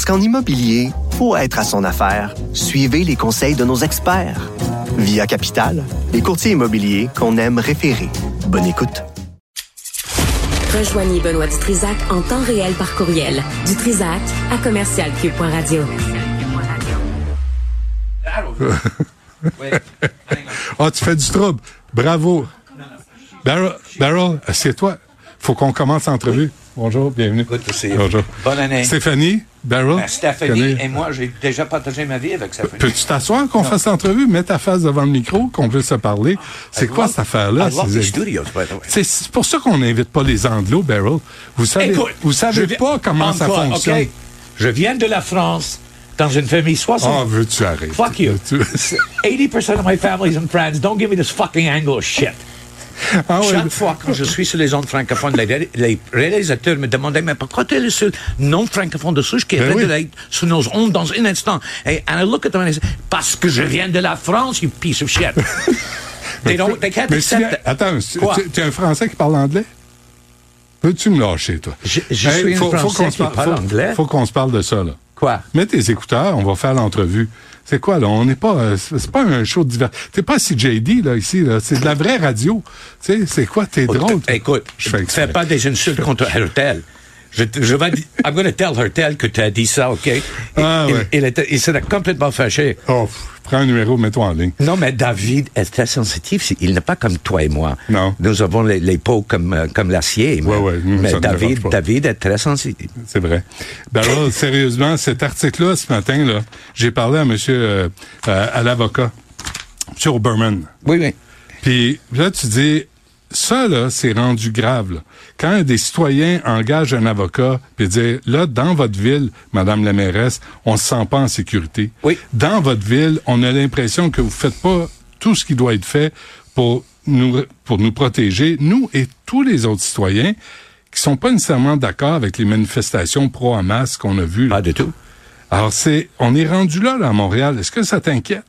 Parce qu'en immobilier, pour être à son affaire, suivez les conseils de nos experts. Via Capital, les courtiers immobiliers qu'on aime référer. Bonne écoute. Rejoignez Benoît Dutrisac en temps réel par courriel. Dutrisac à commercialcube.radio. Ah, tu fais du trouble. Bravo. Barrel, Barrel assieds-toi. Faut qu'on commence l'entrevue. Bonjour, bienvenue. Bonjour. Bonne année. Stéphanie, Barrel. Ben, Stéphanie et moi, j'ai déjà partagé ma vie avec Stéphanie. Peux-tu t'asseoir qu'on fasse l'entrevue? Mets ta face devant le micro, qu'on puisse se parler. C'est I quoi love- cette affaire-là? C'est-. C'est c'est pour ça qu'on n'invite pas les anglos, Barrel. Vous savez, Écoute, vous savez viens- pas comment ça fonctionne. ok? Je viens de la France, dans une famille 60. Ah, veux-tu arrêter? Fuck you. Tu- 80% of my family's in France. Don't give me this fucking English shit. Ah ouais. Chaque fois quand je suis sur les ondes francophones, les, ré- les réalisateurs me demandaient mais pourquoi tu es le seul non francophone de souche qui est Ben oui. sur nos ondes dans un instant? Et and I look at them and I say, parce que je viens de la France, you piece of shit. they don't, they can't Mais accept it. attends, tu- es un Français qui parle anglais? Peux-tu me lâcher, toi? Je- je suis un Français qu'on qui parle faut- anglais. Faut qu'on se parle de ça, là. Quoi? Mets tes écouteurs, on va faire l'entrevue. C'est quoi, là? On n'est pas, euh, c'est c'est pas un show de divers. T'es pas CJD, là, ici, là. C'est de la vraie radio. Tu sais, c'est quoi? T'es drôle. Écoute, je fais pas des insultes contre Hertel. Je, je vais dire, I'm going to tell Hertel que tu as dit ça, OK? Ah, il, ouais. il, était- il serait complètement fâché. Oh, prends un numéro, mets-toi en ligne. Non, mais David est très sensitif. Il n'est pas comme toi et moi. Non. Nous avons les, les peaux comme, euh, comme l'acier. mais- Ouais, ouais, mais David. David est très sensitif. C'est vrai. Ben là, sérieusement, cet article-là, ce matin, là, j'ai parlé à monsieur, euh, euh, à l'avocat, monsieur Oberman. Oui, oui. Puis là, tu dis, ça, là, c'est rendu grave. là. Quand des citoyens engagent un avocat, puis dire, là, dans votre ville, Madame la mairesse, on se sent pas en sécurité. Oui. Dans votre ville, on a l'impression que vous faites pas tout ce qui doit être fait pour nous, pour nous protéger, nous et tous les autres citoyens qui sont pas nécessairement d'accord avec les manifestations pro-Hamas qu'on a vues. là. Pas du tout. Alors, c'est, on est rendu là, là, à Montréal. Est-ce que ça t'inquiète?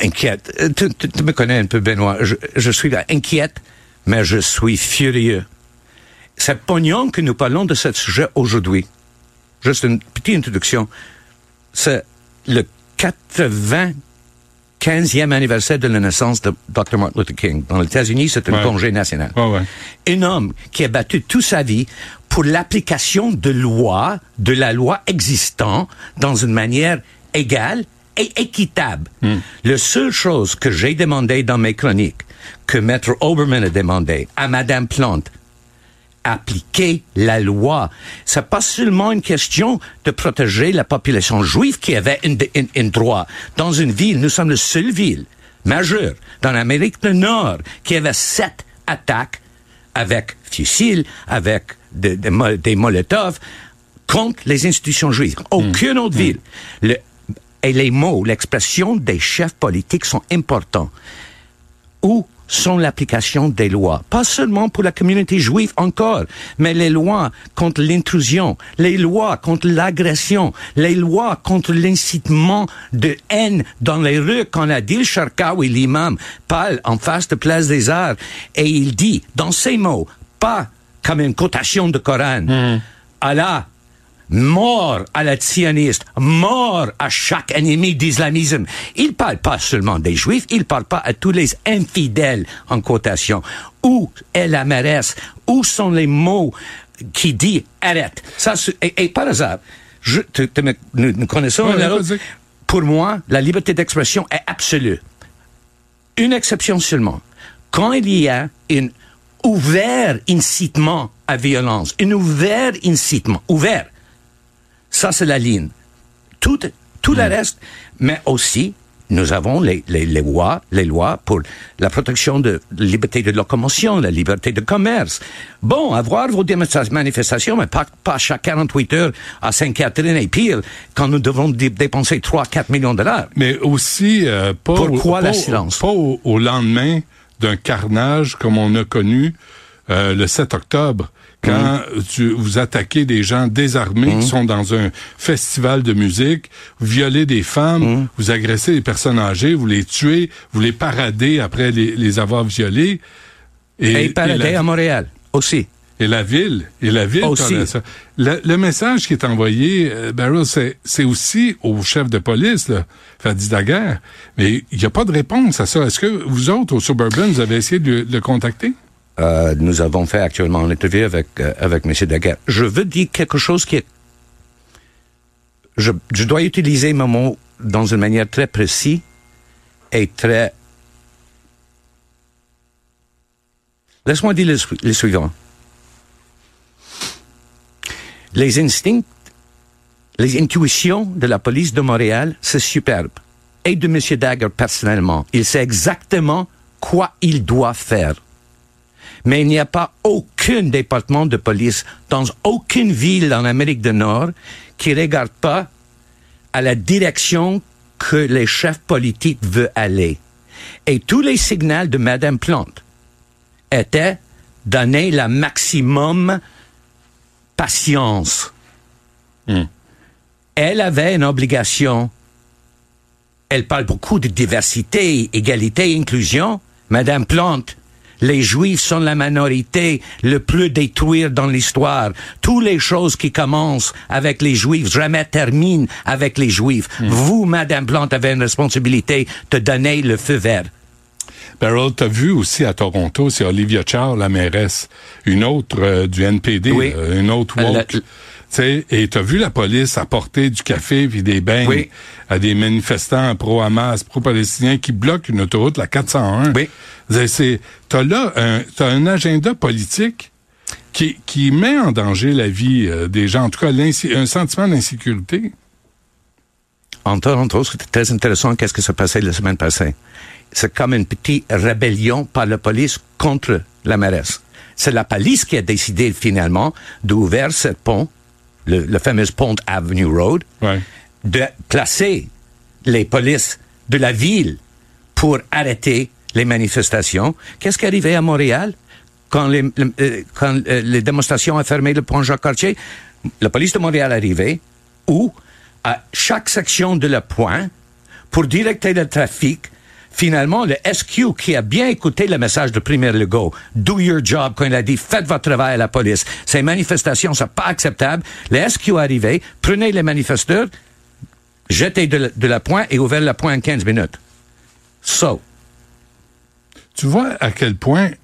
Inquiète. Euh, Tu, tu- tu me connais un peu, Benoît. Je, je suis inquiète, mais je suis furieux. C'est pognon que nous parlons de ce sujet aujourd'hui. Juste une petite introduction. C'est le 95e anniversaire de la naissance de Dr. Martin Luther King. Dans les États-Unis, c'est un Ouais. congé national. Ouais, ouais. Un homme qui a battu toute sa vie pour l'application de lois, de la loi existante, dans une manière égale et équitable. La seule chose que j'ai demandé dans mes chroniques, que Maître Oberman a demandé à Madame Plante, appliquer la loi. C'est pas seulement une question de protéger la population juive qui avait un, droit. Dans une ville, nous sommes la seule ville majeure dans l'Amérique du Nord qui avait sept attaques avec fusils, avec de- de mo- des molotovs contre les institutions juives. Aucune autre ville. Le- et les mots, l'expression des chefs politiques sont importants. Où sont l'application des lois? Pas seulement pour la communauté juive encore, mais les lois contre l'intrusion, les lois contre l'agression, les lois contre l'incitement de haine dans les rues quand Adil Sharkawi, l'imam, parle en face de Place des Arts et il dit, dans ces mots, pas comme une cotation de Coran, Allah mort à la sioniste, mort à chaque ennemi d'islamisme. Il parle pas seulement des juifs, il parle pas à tous les infidèles en quotation. Où est la mairesse? Où sont les mots qui dit arrête? Ça, et, et par hasard, je, tu me- nous, nous connaissons Ouais. Pour moi, la liberté d'expression est absolue. Une exception seulement. Quand il y a un ouvert incitement à violence, un ouvert incitement, ouvert, ça c'est la ligne. Tout, tout le reste, mais aussi nous avons les, les, les lois, les lois pour la protection de la liberté de locomotion, la liberté de commerce. Bon, avoir vos manifestations, mais pas, pas chaque 48 heures à Sainte-Catherine et pire, quand nous devons dé- dépenser 3-4 millions de dollars. Mais aussi, euh, pas, Pourquoi au, la pas silence? pas au, au lendemain d'un carnage comme on a connu euh, le 7 octobre, quand tu, vous attaquez des gens désarmés qui sont dans un festival de musique, vous violez des femmes, vous agressez des personnes âgées, vous les tuez, vous les paradez après les, les avoir violés. Et, paradis la- à Montréal aussi. et la ville, et la ville Aussi. ça. Le, le message qui est envoyé, euh, Barrow, c'est, c'est aussi au chef de police, là, Fadi Daguerre. Mais il n'y a pas de réponse à ça. Est-ce que vous autres, au Suburban, vous avez essayé de, le- de le contacter? Euh, nous avons fait actuellement une interview avec euh, avec Monsieur Daguerre. Je veux dire quelque chose qui est je, je dois utiliser mes mots dans une manière très précise et très Laisse-moi dire le, le suivant. Les instincts, les intuitions de la police de Montréal, c'est superbe. Et de Monsieur Dagger personnellement. Il sait exactement quoi il doit faire. Mais il n'y a pas aucun département de police dans aucune ville en Amérique du Nord qui regarde pas à la direction que les chefs politiques veulent aller. Et tous les signaux de Madame Plante étaient donner la maximum patience. Elle avait une obligation. Elle parle beaucoup de diversité, égalité, inclusion. Madame Plante, les Juifs sont la minorité le plus détruire dans l'histoire. Toutes les choses qui commencent avec les Juifs jamais terminent avec les Juifs. Vous, Madame Plante, avez une responsabilité de donner le feu vert. Barrel, t'as vu aussi à Toronto, c'est Olivia Chow, la mairesse, une autre euh, du NPD, Oui. euh, une autre woke. a- Tu sais, et t'as vu la police apporter du café puis des Oui. à des manifestants pro-Hamas, pro-palestiniens qui bloquent une autoroute, la 401. Oui. C'est- t'as là un, t'as un agenda politique qui, qui met en danger la vie euh, des gens, en tout cas un sentiment d'insécurité. En Toronto, c'était très intéressant qu'est-ce qui s'est passé la semaine passée. C'est comme une petite rébellion par la police contre la mairesse. C'est la police qui a décidé finalement d'ouvrir ce pont, le, le fameux pont Avenue Road, Ouais. de placer les polices de la ville pour arrêter les manifestations. Qu'est-ce qui arrivé à Montréal? Quand les, le- euh, quand euh, les démonstrations ont fermé le pont Jacques-Cartier? La police de Montréal arrivée où, à chaque section de le point, pour directer le trafic, finalement, le SQ qui a bien écouté le message de Premier Legault, do your job, quand il a dit faites votre travail à la police. Ces manifestations sont pas acceptables. Le SQ arrivé, prenez les manifesteurs, jetez de, la- la pointe et ouvrez la pointe en 15 minutes. So, Tu vois à quel point, tu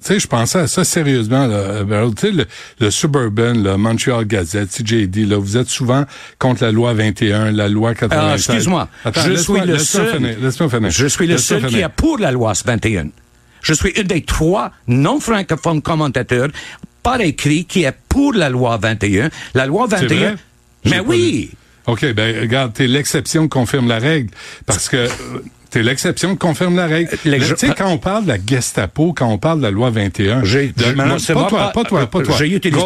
sais, je pensais à ça sérieusement, là, Beryl. tu sais, le, le Suburban, le Montreal Gazette, CJD, là, vous êtes souvent contre la loi 21, la loi 96. Ah, excuse-moi, je suis le seul, finir, laisse-moi finir. je suis le seul qui est pour la loi 21. Je suis un des trois non-francophones commentateurs par écrit qui est pour la loi 21. La loi C'est 21. vrai? Mais oui! OK, ben regarde, t'es l'exception qui confirme la règle. Parce que euh, t'es l'exception qui confirme la règle. Mais Tu sais, quand on parle de la Gestapo, quand on parle de la loi 21, J'ai- de je- Madame- c'est pas, toi, pas- pas toi, pas toi.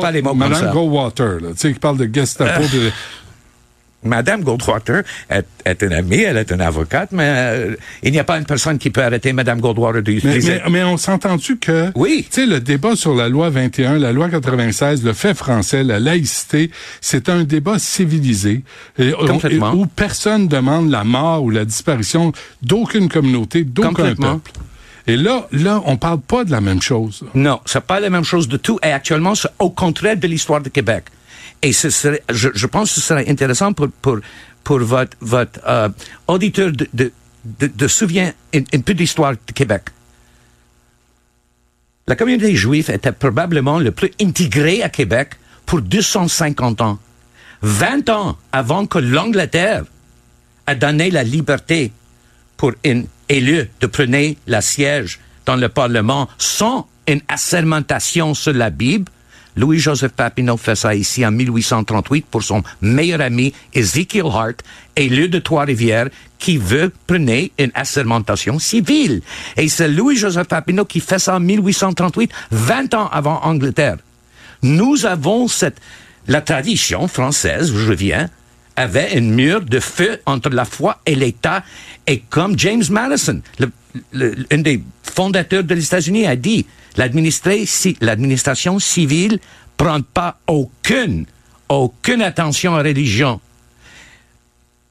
pas les mots comme Madame. Goldwater, tu sais, qui parle de Gestapo. de- Madame Goldwater est, est une amie, elle est une avocate, mais euh, il n'y a pas une personne qui peut arrêter Madame Goldwater Mais, d'utiliser. mais, mais on s'entend-tu que, Oui. tu sais, le débat sur la loi 21, la loi 96, le fait français, la laïcité, c'est un débat civilisé et- Complètement. et- où personne demande la mort ou la disparition d'aucune communauté, d'aucun peuple. Et là, là, on parle pas de la même chose. Non, c'est pas la même chose du tout. Et actuellement, c'est au contraire de l'histoire de Québec. Et ce serait, je, je pense que ce serait intéressant pour, pour, pour votre, votre euh, auditeur de, de, de, de souvenir une, une d'histoire de Québec. La communauté juive était probablement le plus intégrée à Québec pour 250 ans. 20 ans avant que l'Angleterre a donné la liberté pour un élu de prendre la siège dans le Parlement sans une assermentation sur la Bible, Louis-Joseph Papineau fait ça ici en 1838 pour son meilleur ami Ezekiel Hart lieu de Trois-Rivières qui veut prendre une assermentation civile. Et c'est Louis-Joseph Papineau qui fait ça en 1838, 20 ans avant Angleterre. Nous avons cette, la tradition française, je viens, avait un mur de feu entre la foi et l'État. Et comme James Madison, le, un des fondateurs des États-Unis, a dit, l'administration civile prend pas aucune, aucune attention à religion.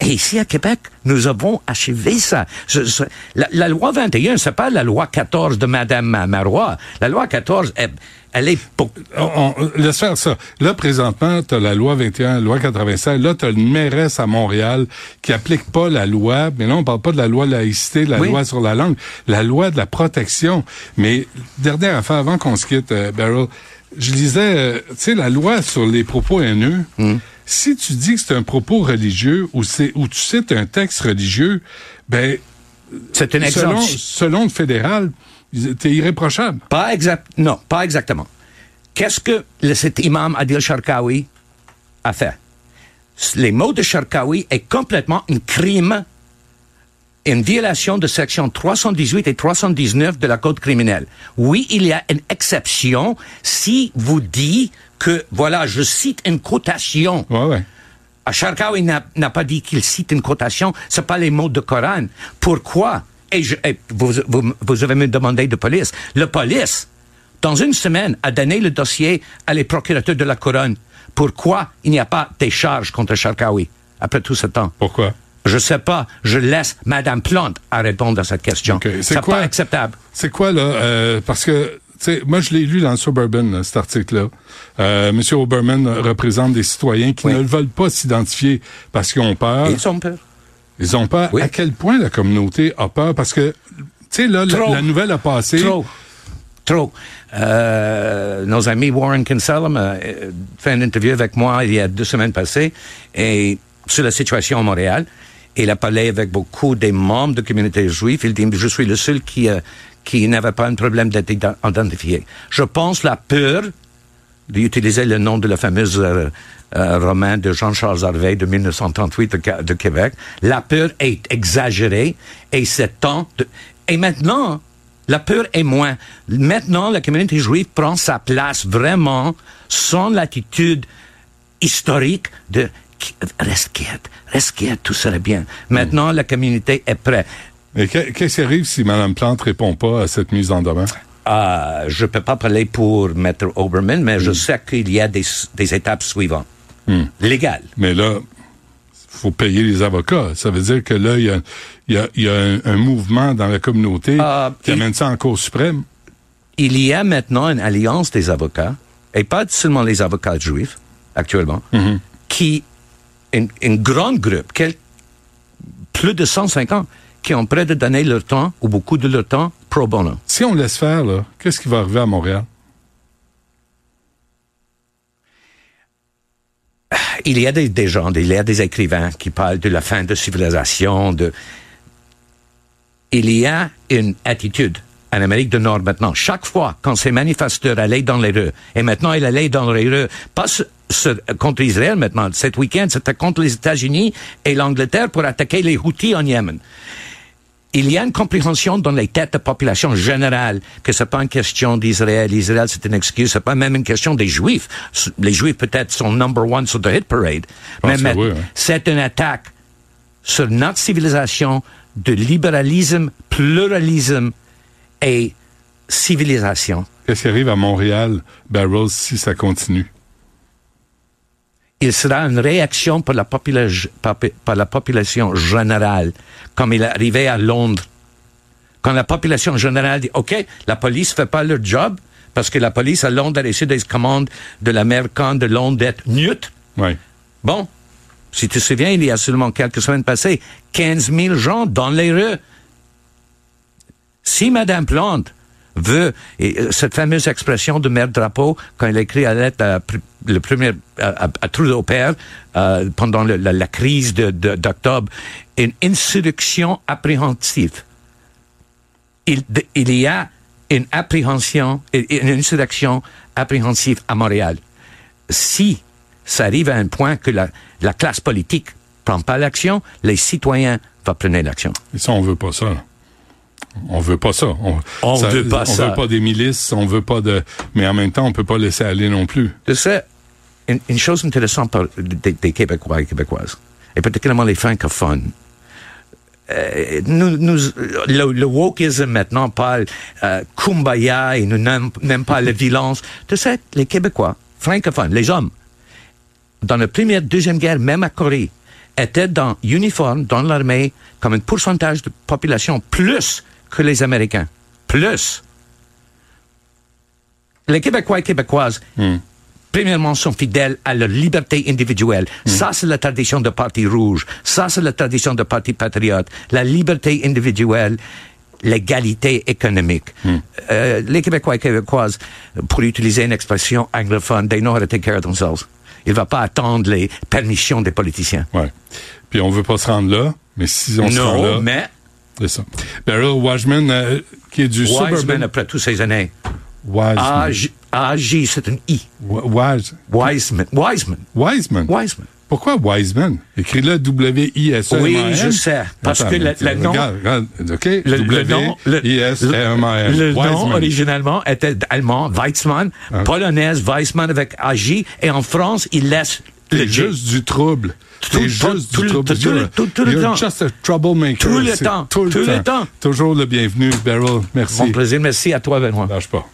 Et ici à Québec, nous avons achevé ça. Je, je, la, la, loi 21, c'est pas la loi 14 de Madame Marois. La loi 14, elle, elle est pour... On, on, laisse faire ça. Là, présentement, tu as la loi 21, la loi 96. Là, tu as une mairesse à Montréal qui applique pas la loi. Mais là, on parle pas de la loi de laïcité, la Oui. loi sur la langue, la loi de la protection. Mais, dernière affaire, avant qu'on se quitte, euh, Beryl, je lisais, euh, tu sais, la loi sur les propos haineux. Si tu dis que c'est un propos religieux ou c'est ou tu cites un texte religieux, ben C'est un selon, selon le fédéral, t'es irréprochable. Pas exact, non, pas exactement. Qu'est-ce que le, cet imam Adil Sharkawi a fait? Les mots de Sharkawi est complètement un crime, une violation de section 318 et 319 de la code criminelle. Oui, il y a une exception si vous dites que, voilà, je cite une quotation. Ouais, ouais. Sharkawi n'a pas dit qu'il cite une quotation, c'est pas les mots de Coran. Pourquoi? Et, je, et vous, vous, vous avez me demandé de police. Le police, dans une semaine, a donné le dossier à les procurateurs de la couronne. Pourquoi il n'y a pas des charges contre Sharkawi après tout ce temps? Pourquoi? Je sais pas. Je laisse Madame Plante à répondre à cette question. Ok. C'est pas acceptable. C'est quoi, là? euh, parce que, moi, je l'ai lu dans le Suburban, là, cet article-là. Euh, Monsieur Oberman représente des citoyens qui Oui. ne veulent pas s'identifier parce qu'ils ont peur. Ils ont peur. Ils ont peur. Oui. À quel point la communauté a peur? Parce que, tu sais, là, la, nouvelle a passé. Trop. Trop. Euh, nos amis Warren Kinsella a euh, fait une interview avec moi il y a deux semaines passées et sur la situation à Montréal. Il a parlé avec beaucoup des membres de la communauté juive. Il dit, je suis le seul qui, euh, qui n'avait pas un problème d'être ident- identifié. Je pense la peur d'utiliser le nom de la fameuse euh, euh, roman de Jean-Charles Harvey de 1938 de, Québec. La peur est exagérée et c'est temps de... Et maintenant, la peur est moins. Maintenant, la communauté juive prend sa place vraiment sans l'attitude historique de reste quiète, reste quiète, tout sera bien. Maintenant, la communauté est prête. Mais que- qu'est-ce qui arrive si Mme Plante répond pas à cette mise en demeure? Euh, je peux pas parler pour Maître Oberman, mais je sais qu'il y a des, des étapes suivantes. Légales. Mais là, faut payer les avocats. Ça veut dire que là, il y a, il y a, il y a un, un mouvement dans la communauté Ah, qui il- amène ça en Cour suprême. Il y a maintenant une alliance des avocats, et pas seulement les avocats juifs, actuellement, qui, une, une grande groupe, quel- plus de 150, qui ont prêt de donner leur temps, ou beaucoup de leur temps, pro bono. Si on laisse faire, là, qu'est-ce qui va arriver à Montréal? il y a des, des gens, il y a des écrivains qui parlent de la fin de civilisation, de... Il y a une attitude en Amérique du Nord maintenant. Chaque fois quand ces manifesteurs allaient dans les rues, et maintenant ils allaient dans les rues, pas contre Israël maintenant, cet week-end c'était contre les États-Unis et l'Angleterre pour attaquer les Houthis en Yémen il y a une compréhension dans les têtes de population générale que c'est pas une question d'Israël. Israël, c'est une excuse. C'est pas même une question des Juifs. Les Juifs peut-être sont number one sur the hit parade. Mais ça, mais oui, hein. c'est une attaque sur notre civilisation de libéralisme, pluralisme et civilisation. Qu'est-ce qui arrive à Montréal, Barrels, si ça continue? Il sera une réaction par la, popula- la population générale, comme il est arrivé à Londres. Quand la population générale dit, OK, la police fait pas leur job, parce que la police à Londres a reçu des commandes de l'Américain de Londres d'être neutre. Oui. Bon, si tu te souviens, il y a seulement quelques semaines passées, 15 000 gens dans les rues. Si Madame Plante veut, et euh, cette fameuse expression de maire drapeau, quand a écrit à lettre à, le premier, à, Trudeau Père, euh, pendant la, crise de- de- d'octobre, une insurrection appréhensive. Il, de- il y a une appréhension, une insurrection appréhensif à Montréal. Si ça arrive à un point que la, la classe politique prend pas l'action, les citoyens vont prendre l'action. Et ça, on veut pas ça. On veut pas ça. On veut pas on ça. veut pas des milices, on veut pas de. Mais en même temps, on peut pas laisser aller non plus. Tu sais, une, une chose intéressante par- des, des Québécois et Québécoises, et particulièrement les francophones, euh, nous, nous, le, le wokisme maintenant parle euh, kumbaya et nous n'aime n'aime pas la violence. Tu sais, les Québécois, francophones, les hommes, dans la première, deuxième guerre, même à Corée, étaient dans uniforme, dans l'armée, comme un pourcentage de population plus que les Américains. Plus. Les Québécois et Québécoises, premièrement, sont fidèles à leur liberté individuelle. Ça, c'est la tradition de Parti rouge. Ça, c'est la tradition de Parti patriote. La liberté individuelle, l'égalité économique. Euh, les Québécois et Québécoises, pour utiliser une expression anglophone, they know how to take care of themselves. Il va pas attendre les permissions des politiciens. Ouais. Puis on veut pas se rendre là, mais si on se rend là, non, mais c'est ça. Beryl Washman, euh, qui est du Wiseman, suburban... après toutes ces années, Wiseman. AJ, c'est un I. Wise- Wiseman. Wiseman. Wiseman. Wiseman. Pourquoi Wiseman? Écris-le W-I-S-E-M-A-N. Oui, je sais, parce Attends, que le- nom- Regarde, regarde, OK? Le, le nom, le, W-I-S-M-A-N. le nom originalement était allemand, Weizmann, Ah. polonaise, Weizmann avec AJ, et en France, il laisse le J. juste du trouble. Tout T'es le temps, juste tout du tout tout- tout le you're temps. just a troublemaker. Tout le temps, Tout le temps. Toujours le bienvenu, Beryl. Merci. Mon plaisir, merci à toi, Benoît. Lâche pas.